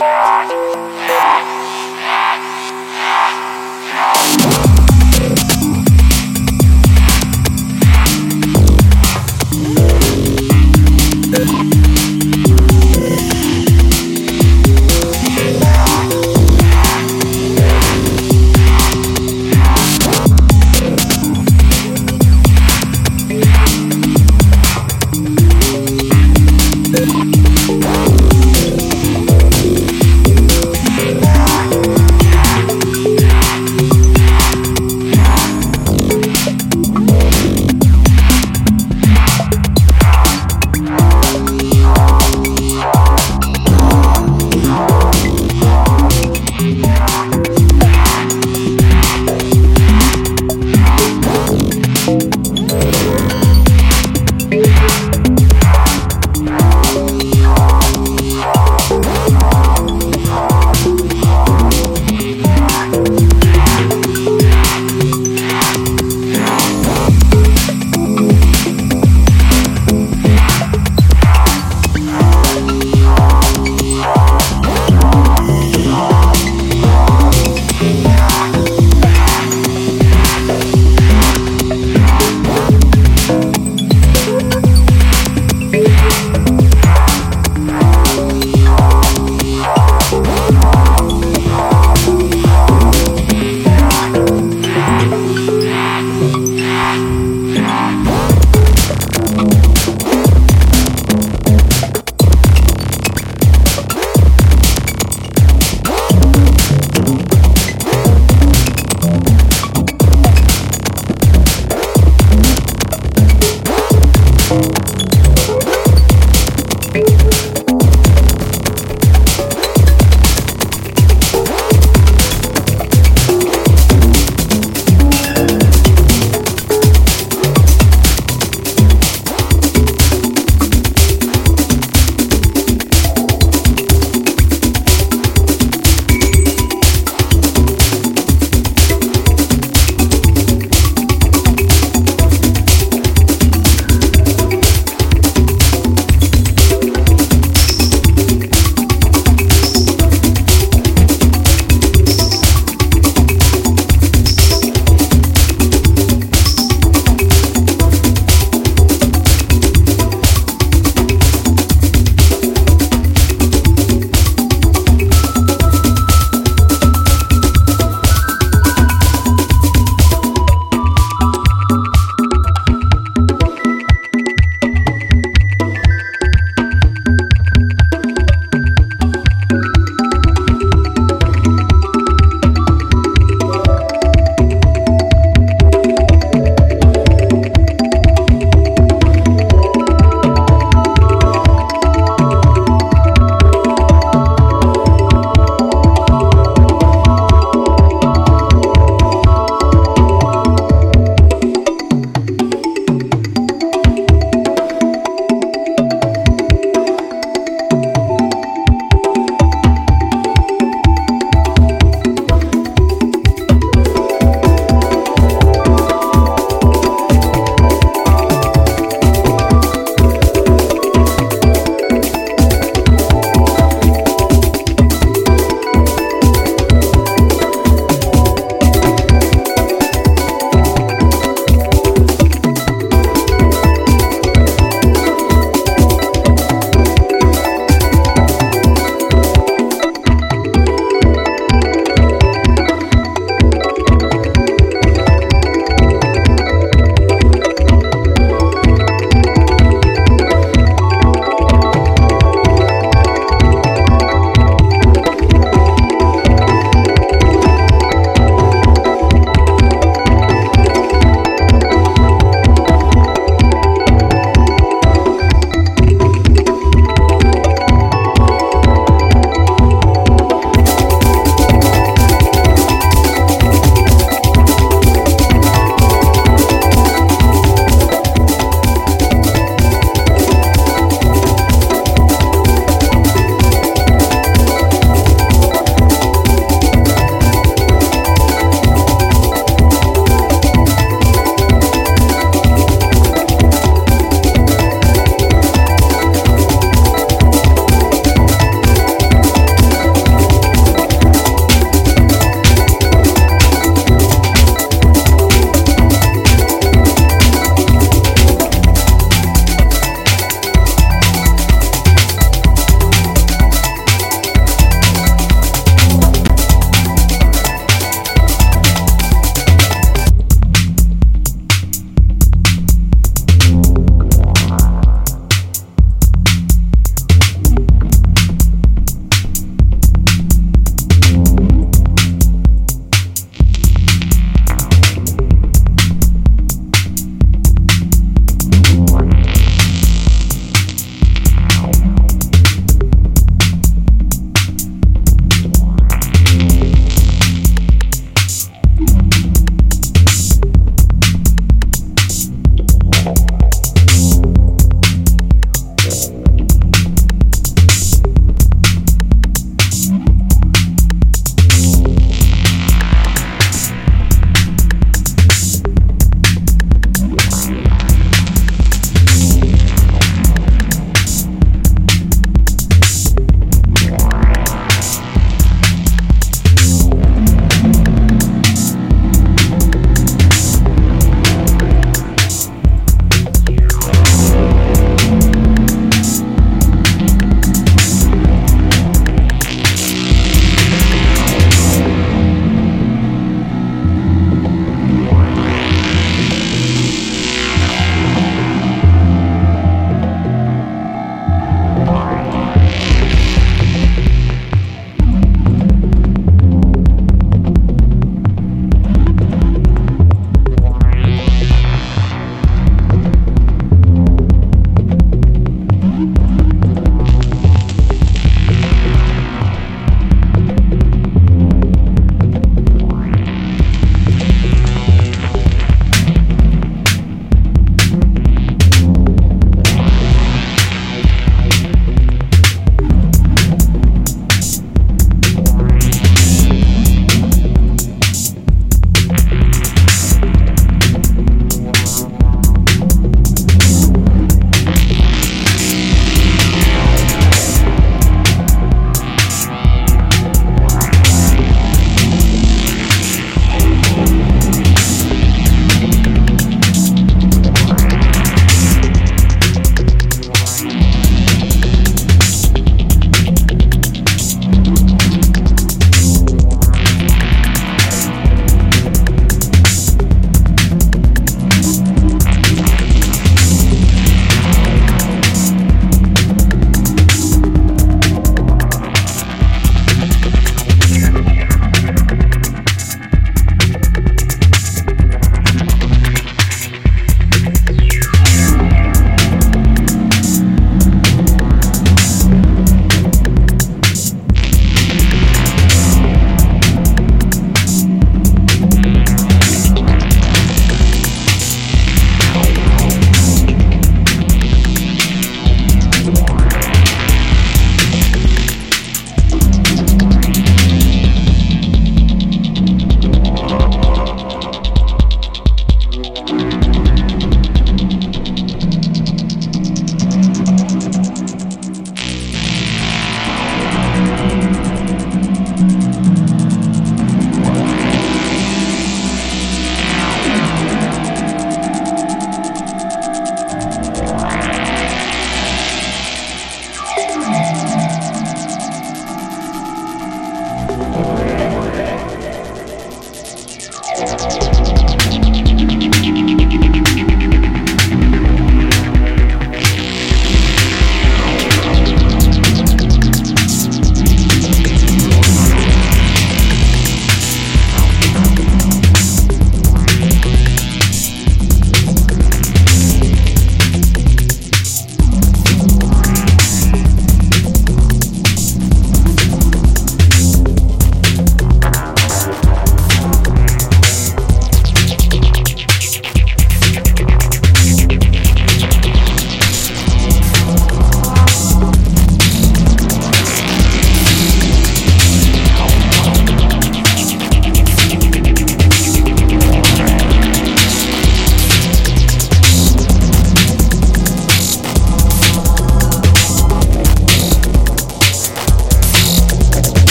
Bye.